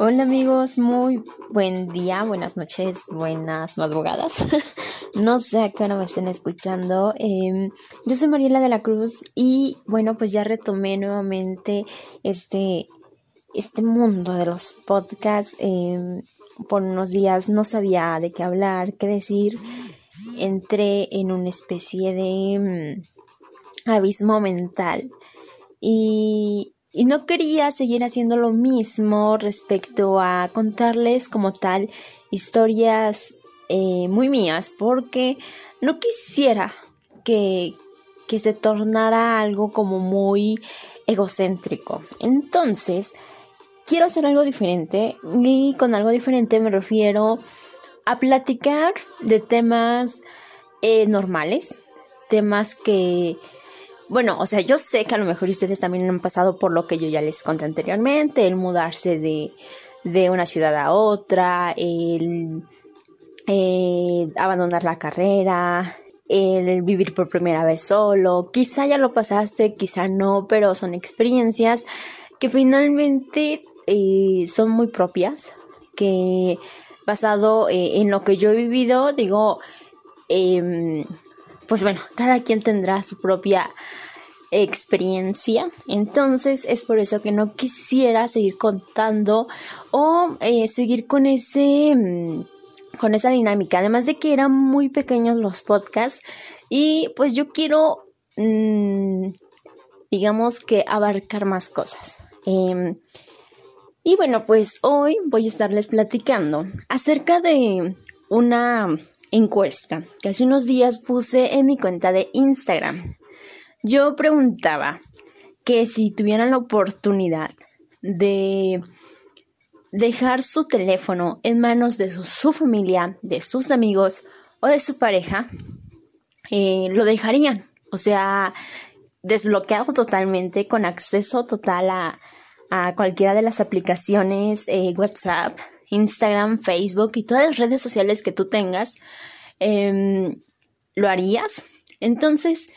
Hola amigos, muy buen día, buenas noches, buenas madrugadas. no sé a qué hora me estén escuchando. Em, yo soy Mariela de la Cruz y bueno, pues ya retomé nuevamente este, este mundo de los podcasts. Em, por unos días no sabía de qué hablar, qué decir. Entré en una especie de mm, abismo mental y y no quería seguir haciendo lo mismo respecto a contarles como tal historias eh, muy mías porque no quisiera que, que se tornara algo como muy egocéntrico. Entonces, quiero hacer algo diferente y con algo diferente me refiero a platicar de temas eh, normales, temas que bueno, o sea, yo sé que a lo mejor ustedes también han pasado por lo que yo ya les conté anteriormente, el mudarse de, de una ciudad a otra, el eh, abandonar la carrera, el vivir por primera vez solo. Quizá ya lo pasaste, quizá no, pero son experiencias que finalmente eh, son muy propias, que basado eh, en lo que yo he vivido, digo, eh, pues bueno, cada quien tendrá su propia experiencia. Entonces es por eso que no quisiera seguir contando o eh, seguir con ese mm, con esa dinámica. Además de que eran muy pequeños los podcasts y pues yo quiero mm, digamos que abarcar más cosas. Em, y bueno, pues hoy voy a estarles platicando acerca de una encuesta que hace unos días puse en mi cuenta de Instagram. Yo preguntaba que si tuvieran la oportunidad de dejar su teléfono en manos de su, familia, de sus amigos o de su pareja, eh, lo dejarían. O sea, desbloqueado totalmente, con acceso total a, cualquiera de las aplicaciones, eh, WhatsApp, Instagram, Facebook y todas las redes sociales que tú tengas, em, ¿lo harías? Entonces,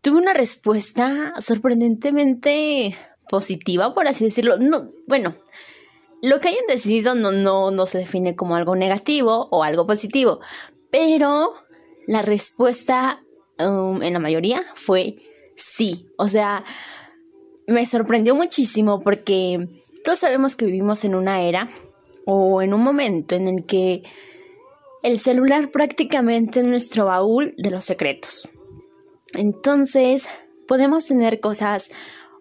tuve una respuesta sorprendentemente positiva, por así decirlo. No, bueno, lo que hayan decidido no, no, no se define como algo negativo o algo positivo, pero la respuesta um, en la mayoría fue sí. O sea, me sorprendió muchísimo porque todos sabemos que vivimos en una era o en un momento en el que el celular prácticamente es nuestro baúl de los secretos. Entonces, podemos tener cosas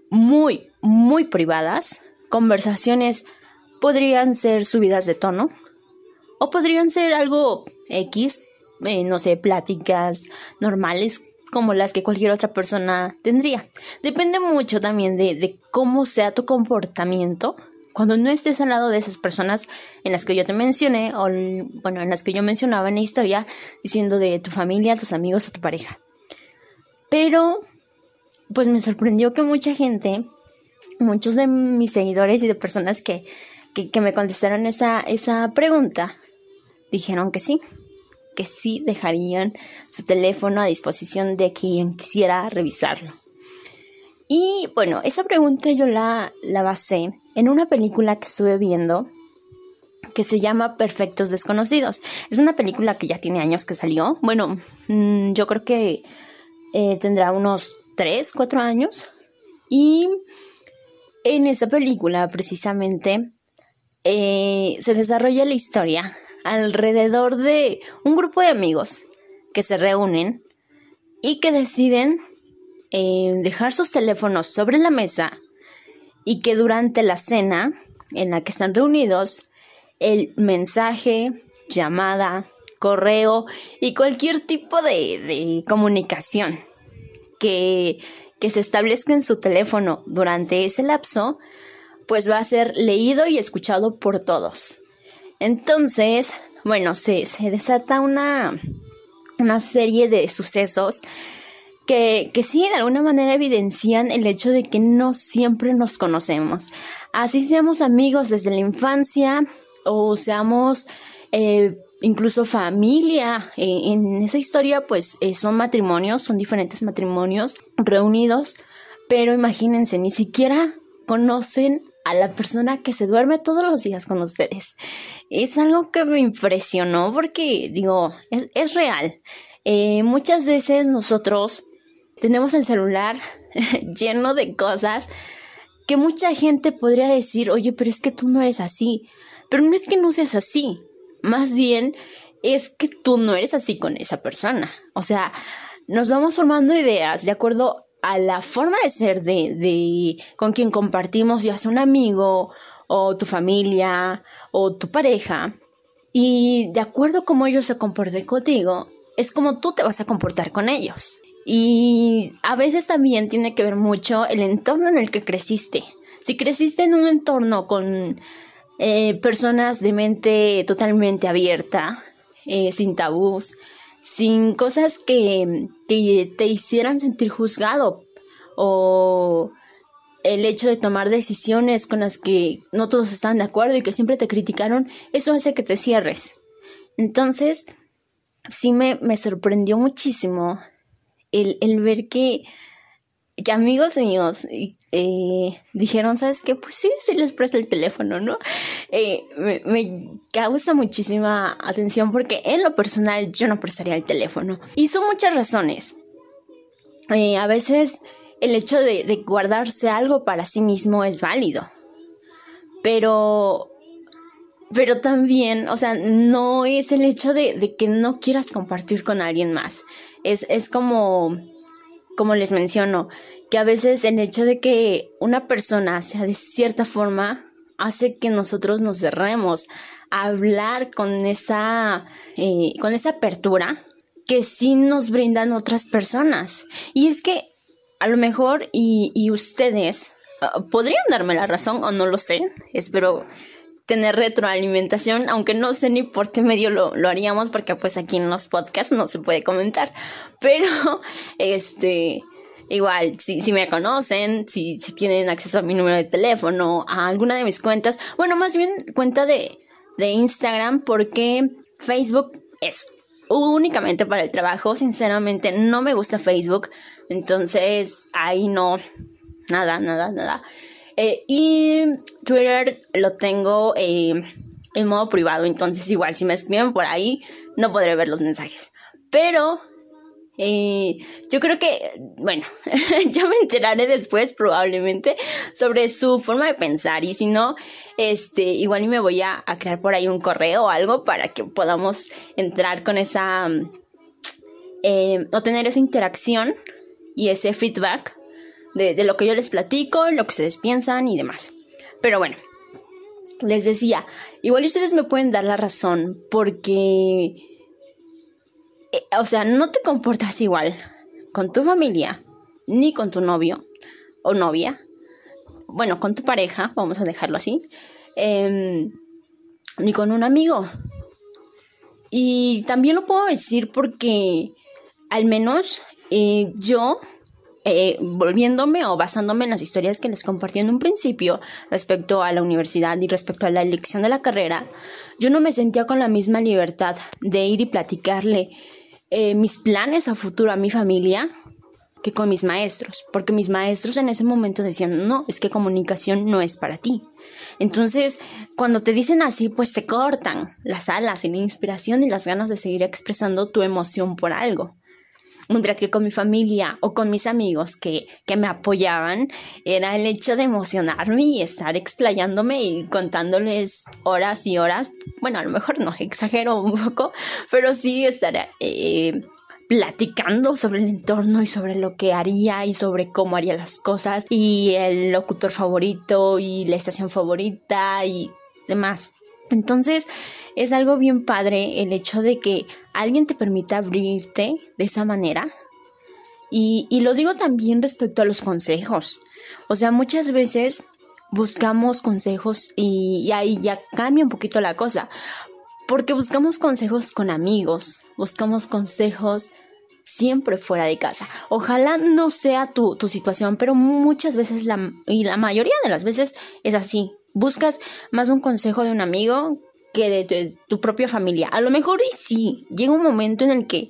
muy, muy privadas, conversaciones podrían ser subidas de tono o podrían ser algo X, eh, no sé, pláticas normales como las que cualquier otra persona tendría. Depende mucho también de, de cómo sea tu comportamiento cuando no estés al lado de esas personas en las que yo te mencioné, o bueno, en las que yo mencionaba en la historia, diciendo de tu familia, tus amigos o tu pareja. Pero, pues me sorprendió que mucha gente, muchos de mis seguidores y de personas que, que, me contestaron esa, esa pregunta, dijeron que sí, que sí dejarían su teléfono a disposición de quien quisiera revisarlo. Y bueno, esa pregunta yo la, la basé en una película que estuve viendo que se llama Perfectos Desconocidos. Es una película que ya tiene años que salió. Bueno, mm, yo creo que eh, tendrá unos 3, 4 años. Y en esa película precisamente eh, se desarrolla la historia alrededor de un grupo de amigos que se reúnen y que deciden dejar sus teléfonos sobre la mesa y que durante la cena en la que están reunidos, el mensaje, llamada, correo y cualquier tipo de, comunicación que, que se establezca en su teléfono durante ese lapso, pues va a ser leído y escuchado por todos. Entonces, bueno, se, se desata una, una serie de sucesos que, sí, de alguna manera evidencian el hecho de que no siempre nos conocemos. Así seamos amigos desde la infancia o seamos eh, incluso familia. Eh, en esa historia, pues eh, son matrimonios, son diferentes matrimonios reunidos, pero imagínense, ni siquiera conocen a la persona que se duerme todos los días con ustedes. Es algo que me impresionó porque, digo, es, real. Muchas veces nosotros tenemos el celular lleno de cosas que mucha gente podría decir, oye, pero es que tú no eres así. Pero no es que no seas así. Más bien es que tú no eres así con esa persona. O sea, nos vamos formando ideas de acuerdo a la forma de ser de, de con quien compartimos, ya sea un amigo o tu familia o tu pareja. Y de acuerdo a cómo ellos se comporten contigo, es como tú te vas a comportar con ellos. Y a veces también tiene que ver mucho el entorno en el que creciste. Si creciste en un entorno con eh, personas de mente totalmente abierta, eh, sin tabús, sin cosas que, te hicieran sentir juzgado o el hecho de tomar decisiones con las que no todos están de acuerdo y que siempre te criticaron, eso hace que te cierres. Entonces, sí me, me sorprendió muchísimo el, el ver que, que amigos míos eh, dijeron, ¿sabes qué? Pues sí, sí les presto el teléfono, ¿no? Eh, me, causa muchísima atención porque en lo personal yo no prestaría el teléfono. Y son muchas razones. Eh, a veces el hecho de, de, guardarse algo para sí mismo es válido. Pero... Pero también, o sea, no es el hecho de, que no quieras compartir con alguien más. Es, es como, como les menciono, que a veces el hecho de que una persona sea de cierta forma hace que nosotros nos cerremos a hablar con esa, eh, con esa apertura que sí nos brindan otras personas. Y es que a lo mejor y, y ustedes uh, podrían darme la razón o no lo sé, espero tener retroalimentación, aunque no sé ni por qué medio lo, lo haríamos, porque pues aquí en los podcasts no se puede comentar, pero este Igual, si, si me conocen, si, si tienen acceso a mi número de teléfono, a alguna de mis cuentas, bueno, más bien cuenta de, de Instagram, porque Facebook es únicamente para el trabajo. Sinceramente, no me gusta Facebook. Entonces, ahí no. Nada, nada, nada. Eh, y Twitter lo tengo eh, en modo privado. Entonces, igual, si me escriben por ahí, no podré ver los mensajes. Pero y yo creo que, bueno, ya me enteraré después probablemente sobre su forma de pensar y si no, este, igual me voy a, crear por ahí un correo o algo para que podamos entrar con esa, eh, o tener esa interacción y ese feedback de, de lo que yo les platico, lo que ustedes piensan y demás. Pero bueno, les decía, igual ustedes me pueden dar la razón porque eh, o sea, no te comportas igual con tu familia, ni con tu novio o novia, bueno, con tu pareja, vamos a dejarlo así, em, ni con un amigo. Y también lo puedo decir porque al menos eh, yo, eh, volviéndome o basándome en las historias que les compartí en un principio respecto a la universidad y respecto a la elección de la carrera, yo no me sentía con la misma libertad de ir y platicarle eh, mis planes a futuro a mi familia que con mis maestros, porque mis maestros en ese momento decían, no, es que comunicación no es para ti. Entonces, cuando te dicen así, pues te cortan las alas y la inspiración y las ganas de seguir expresando tu emoción por algo. Mientras que con mi familia o con mis amigos que, que me apoyaban, era el hecho de emocionarme y estar explayándome y contándoles horas y horas. Bueno, a lo mejor no exagero un poco, pero sí estar eh, platicando sobre el entorno y sobre lo que haría y sobre cómo haría las cosas y el locutor favorito y la estación favorita y demás. Entonces, es algo bien padre el hecho de que alguien te permita abrirte de esa manera. Y, lo digo también respecto a los consejos. O sea, muchas veces buscamos consejos y, y ahí ya cambia un poquito la cosa. Porque buscamos consejos con amigos, buscamos consejos siempre fuera de casa. Ojalá no sea tu, tu situación, pero muchas veces la, y la mayoría de las veces es así. Buscas más un consejo de un amigo que de tu, propia familia. A lo mejor y sí, llega un momento en el que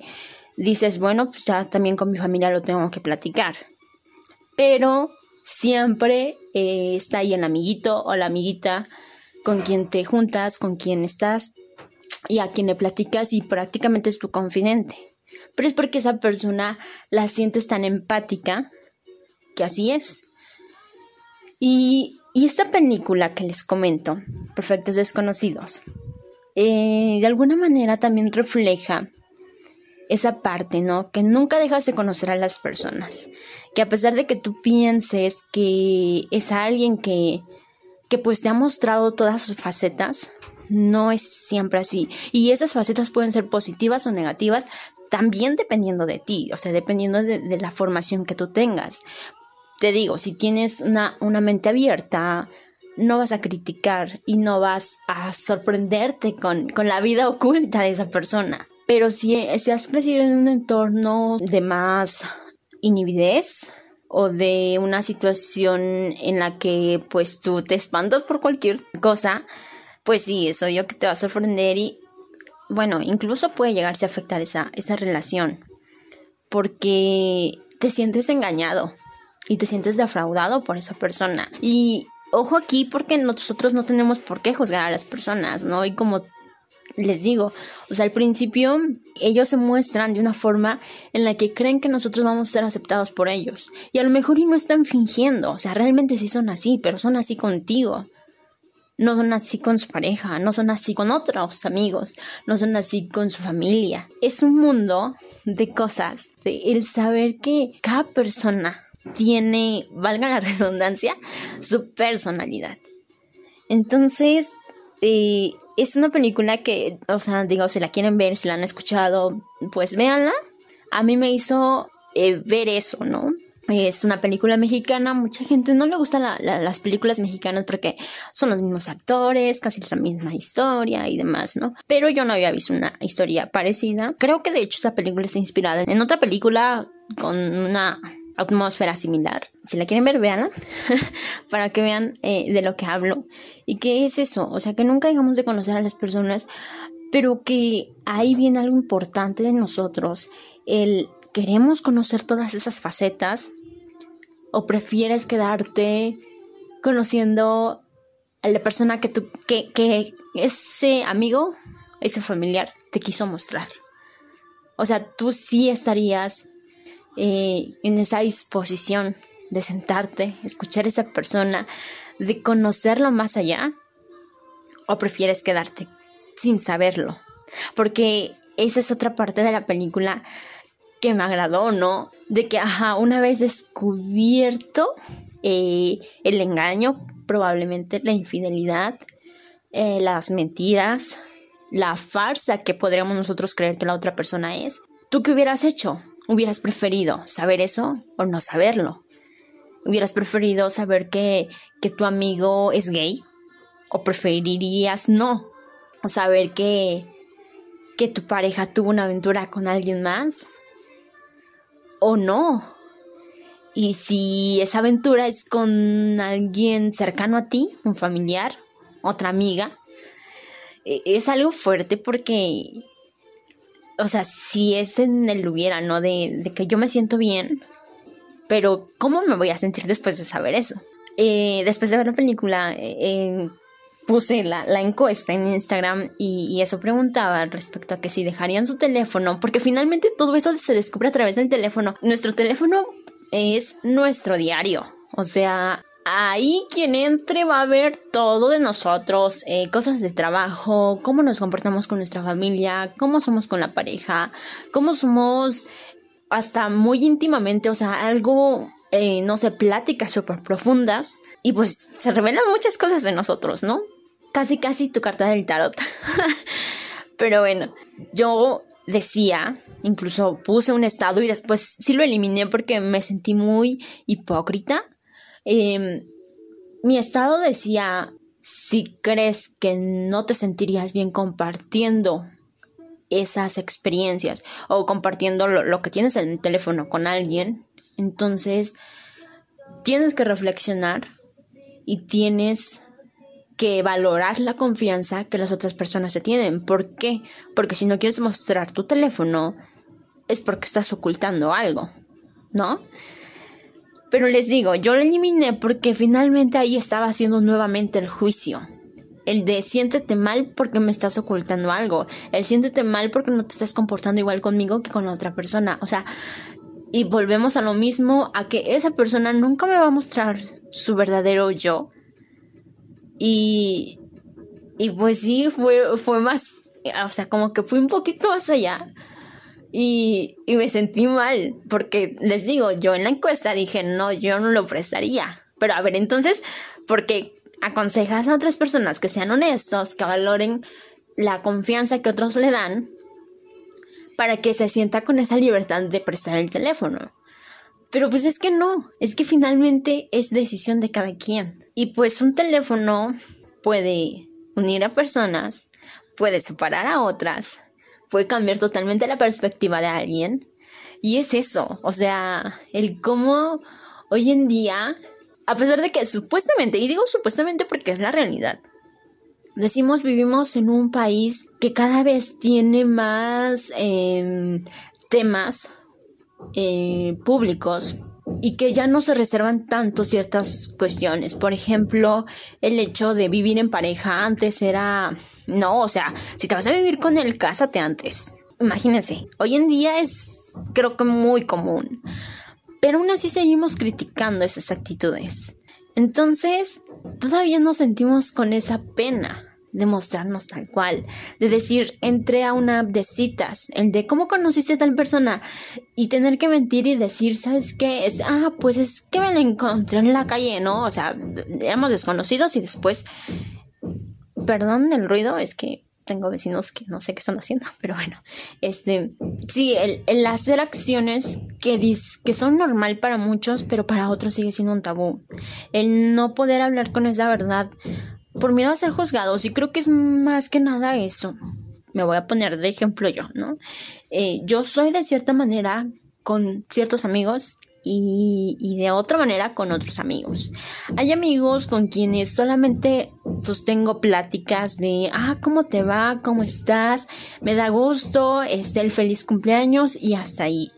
dices, bueno, pues ya también con mi familia lo tengo que platicar. Pero siempre eh, está ahí el amiguito o la amiguita con quien te juntas, con quien estás y a quien le platicas y prácticamente es tu confidente. Pero es porque esa persona la sientes tan empática que así es. Y, esta película que les comento, Perfectos Desconocidos, eh, de alguna manera también refleja esa parte, ¿no? Que nunca dejas de conocer a las personas. Que a pesar de que tú pienses que es alguien que, que pues te ha mostrado todas sus facetas, no es siempre así. Y esas facetas pueden ser positivas o negativas, también dependiendo de ti, o sea, dependiendo de, la formación que tú tengas. Te digo, si tienes una, una mente abierta, no vas a criticar y no vas a sorprenderte con, con la vida oculta de esa persona. Pero si, si has crecido en un entorno de más inhibidez o de una situación en la que pues tú te espantas por cualquier cosa, pues sí, eso yo que te va a sorprender y bueno, incluso puede llegarse a afectar esa, esa relación porque te sientes engañado y te sientes defraudado por esa persona. Y ojo aquí porque nosotros no tenemos por qué juzgar a las personas, ¿no? Y como les digo, o sea, al principio ellos se muestran de una forma en la que creen que nosotros vamos a ser aceptados por ellos. Y a lo mejor y no están fingiendo, o sea, realmente sí son así, pero son así contigo. No son así con su pareja, no son así con otros amigos, no son así con su familia. Es un mundo de cosas, de el saber que cada persona tiene, valga la redundancia, su personalidad. Entonces, eh, es una película que, o sea, digo, si la quieren ver, si la han escuchado, pues véanla. A mí me hizo eh, ver eso, ¿no? Es una película mexicana, mucha gente no le gustan las películas mexicanas porque son los mismos actores, casi la misma historia y demás, ¿no? Pero yo no había visto una historia parecida. Creo que de hecho esa película está inspirada en otra película con una atmósfera similar. Si la quieren ver, véanla para que vean eh, de lo que hablo. ¿Y qué es eso? O sea, que nunca dejamos de conocer a las personas, pero que ahí viene algo importante de nosotros, el ¿Queremos conocer todas esas facetas? ¿O prefieres quedarte conociendo a la persona que, tú, que, que ese amigo, ese familiar te quiso mostrar? O sea, tú sí estarías eh, en esa disposición de sentarte, escuchar a esa persona, de conocerlo más allá, o prefieres quedarte sin saberlo. Porque esa es otra parte de la película que me agradó, ¿no? De que, ajá, una vez descubierto eh, el engaño, probablemente la infidelidad, eh, las mentiras, la farsa que podríamos nosotros creer que la otra persona es, ¿tú qué hubieras hecho? ¿Hubieras preferido saber eso o no saberlo? ¿Hubieras preferido saber que, que tu amigo es gay? ¿O preferirías no? ¿Saber que, que tu pareja tuvo una aventura con alguien más? o no. Y si esa aventura es con alguien cercano a ti, un familiar, otra amiga, e, es algo fuerte porque, o sea, si es en el hubiera, ¿no? De, que yo me siento bien, pero ¿cómo me voy a sentir después de saber eso? Eh, después de ver la película, eh, puse la, encuesta en Instagram y, eso preguntaba respecto a que si dejarían su teléfono, porque finalmente todo eso se descubre a través del teléfono. Nuestro teléfono es nuestro diario, o sea, ahí quien entre va a ver todo de nosotros, eh, cosas de trabajo, cómo nos comportamos con nuestra familia, cómo somos con la pareja, cómo somos hasta muy íntimamente, o sea, algo eh, no sé, pláticas súper profundas y pues se revelan muchas cosas de nosotros, ¿no? Casi, casi tu carta del tarot. Pero bueno, yo decía, incluso puse un estado y después sí lo eliminé porque me sentí muy hipócrita. Em, mi estado decía, si crees que no te sentirías bien compartiendo esas experiencias o compartiendo lo, lo que tienes en el teléfono con alguien, entonces, tienes que reflexionar y tienes que valorar la confianza que las otras personas te tienen. ¿Por qué? Porque si no quieres mostrar tu teléfono, es porque estás ocultando algo, ¿no? Pero les digo, yo lo eliminé porque finalmente ahí estaba haciendo nuevamente el juicio. El de siéntete mal porque me estás ocultando algo. El siéntete mal porque no te estás comportando igual conmigo que con la otra persona. O sea, y volvemos a lo mismo, a que esa persona nunca me va a mostrar su verdadero yo. Y, y pues sí, fue, fue más, o sea, como que fui un poquito más allá. Y, y me sentí mal, porque les digo, yo en la encuesta dije, no, yo no lo prestaría. Pero a ver, entonces, porque aconsejas a otras personas que sean honestos, que valoren la confianza que otros le dan, para que se sienta con esa libertad de prestar el teléfono. Pero pues es que no, es que finalmente es decisión de cada quien. Y pues un teléfono puede unir a personas, puede separar a otras, puede cambiar totalmente la perspectiva de alguien. Y es eso, o sea, el cómo hoy en día, a pesar de que supuestamente, y digo supuestamente porque es la realidad, decimos vivimos en un país que cada vez tiene más em, temas eh, públicos y que ya no se reservan tanto ciertas cuestiones. Por ejemplo, el hecho de vivir en pareja antes era... No, o sea, si te vas a vivir con él, cásate antes. Imagínense, hoy en día es creo que muy común. Pero aún así seguimos criticando esas actitudes. Entonces, todavía nos sentimos con esa pena de mostrarnos tal cual, de decir, entré a una app de citas, el de cómo conociste a tal persona y tener que mentir y decir, ¿sabes qué? Es, ah, pues es que me la encontré en la calle, ¿no? O sea, éramos desconocidos y después, perdón el ruido, es que tengo vecinos que no sé qué están haciendo, pero bueno, este, sí, el, el hacer acciones que, dis, que son normal para muchos, pero para otros sigue siendo un tabú. El no poder hablar con esa verdad por miedo a ser juzgados y creo que es más que nada eso. Me voy a poner de ejemplo yo, ¿no? Eh, yo soy de cierta manera con ciertos amigos y, de otra manera con otros amigos. Hay amigos con quienes solamente sostengo pláticas de, ah, ¿cómo te va? ¿Cómo estás? Me da gusto, este, el feliz cumpleaños y hasta ahí.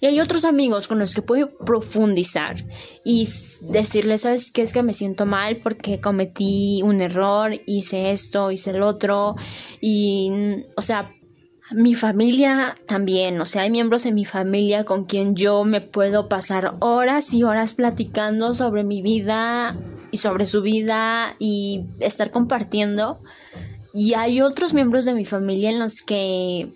Y hay otros amigos con los que puedo profundizar y decirles, ¿sabes qué? Es que me siento mal porque cometí un error, hice esto, hice el otro y, o sea, mi familia también, o sea, hay miembros en mi familia con quien yo me puedo pasar horas y horas platicando sobre mi vida y sobre su vida y estar compartiendo. Y hay otros miembros de mi familia en los que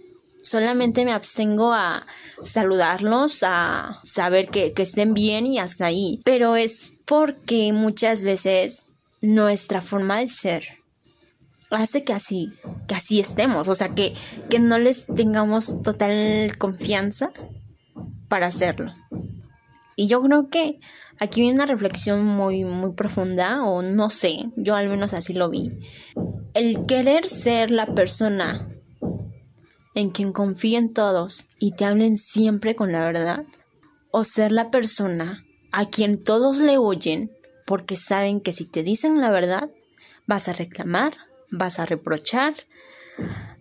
solamente me abstengo a saludarlos, a saber que, que estén bien y hasta ahí. Pero es porque muchas veces nuestra forma de ser hace que así, que así estemos, o sea, que, que no les tengamos total confianza para hacerlo. Y yo creo que aquí viene una reflexión muy, muy profunda, o no sé, yo al menos así lo vi. El querer ser la persona en quien confíen todos y te hablen siempre con la verdad, o ser la persona a quien todos le huyen porque saben que si te dicen la verdad, vas a reclamar vas a reprochar,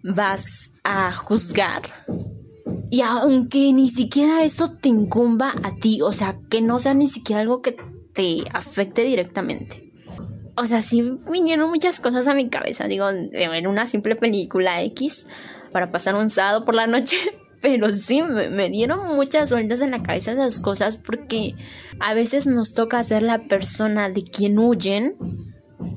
vas a juzgar. Y aunque ni siquiera eso te incumba a ti, o sea, que no sea ni siquiera algo que te afecte directamente. O sea, sí vinieron muchas cosas a mi cabeza. Digo, en una simple película X para pasar un sábado por la noche. Pero sí, me, dieron muchas vueltas en la cabeza esas cosas porque a veces nos toca ser la persona de quien huyen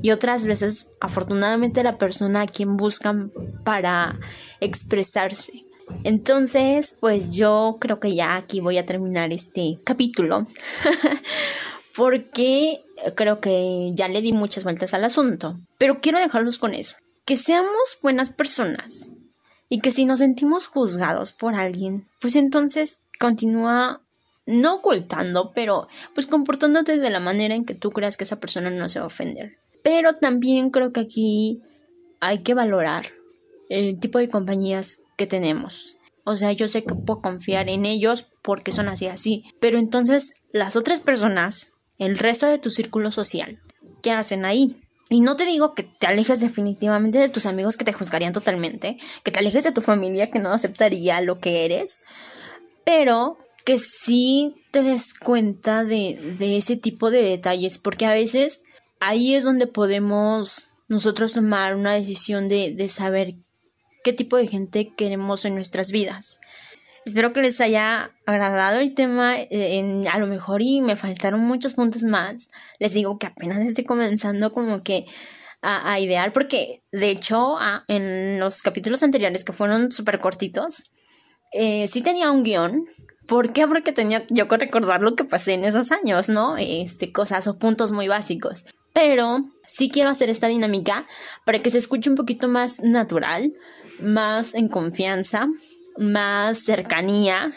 y otras veces afortunadamente la persona a quien buscan para expresarse. Entonces, pues yo creo que ya aquí voy a terminar este capítulo porque creo que ya le di muchas vueltas al asunto, pero quiero dejarlos con eso, que seamos buenas personas y que si nos sentimos juzgados por alguien, pues entonces continúa no ocultando, pero pues comportándote de la manera en que tú creas que esa persona no se va a ofender. Pero también creo que aquí hay que valorar el tipo de compañías que tenemos. O sea, yo sé que puedo confiar en ellos porque son así así. Pero entonces las otras personas, el resto de tu círculo social, ¿qué hacen ahí? Y no te digo que te alejes definitivamente de tus amigos que te juzgarían totalmente, que te alejes de tu familia que no aceptaría lo que eres, pero que sí te des cuenta de, de ese tipo de detalles, porque a veces ahí es donde podemos nosotros tomar una decisión de, de saber qué tipo de gente queremos en nuestras vidas. Espero que les haya agradado el tema, eh, a lo mejor y me faltaron muchos puntos más. Les digo que apenas estoy comenzando como que a, idear, porque de hecho en los capítulos anteriores que fueron súper cortitos, eh, sí tenía un guion. ¿Por qué? Porque tenía yo que recordar lo que pasé en esos años, ¿no? Este, cosas o puntos muy básicos. Pero sí quiero hacer esta dinámica para que se escuche un poquito más natural, más en confianza, más cercanía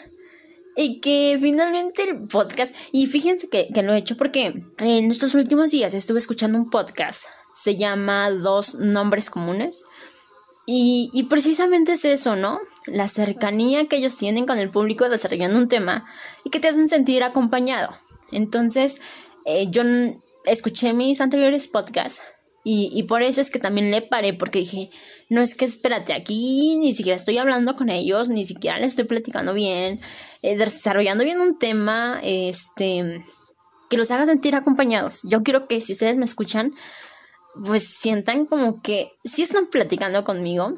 y que finalmente el podcast, y fíjense que, lo he hecho porque en estos últimos días estuve escuchando un podcast, se llama Dos Nombres Comunes, y, y precisamente es eso, ¿no? La cercanía que ellos tienen con el público desarrollando un tema y que te hacen sentir acompañado. Entonces, eh, yo escuché mis anteriores podcasts y, y por eso es que también le paré, porque dije, no es que espérate, aquí ni siquiera estoy hablando con ellos, ni siquiera les estoy platicando bien, eh, desarrollando bien un tema, este, que los haga sentir acompañados. Yo quiero que si ustedes me escuchan, pues sientan como que sí están platicando conmigo,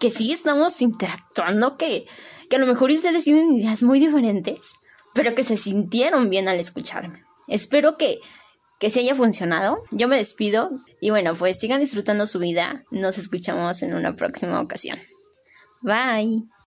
que sí estamos interactuando, que, que a lo mejor ustedes tienen ideas muy diferentes, pero que se sintieron bien al escucharme. Espero que que se haya funcionado. Yo me despido y bueno, pues sigan disfrutando su vida. Nos escuchamos en una próxima ocasión. Bye.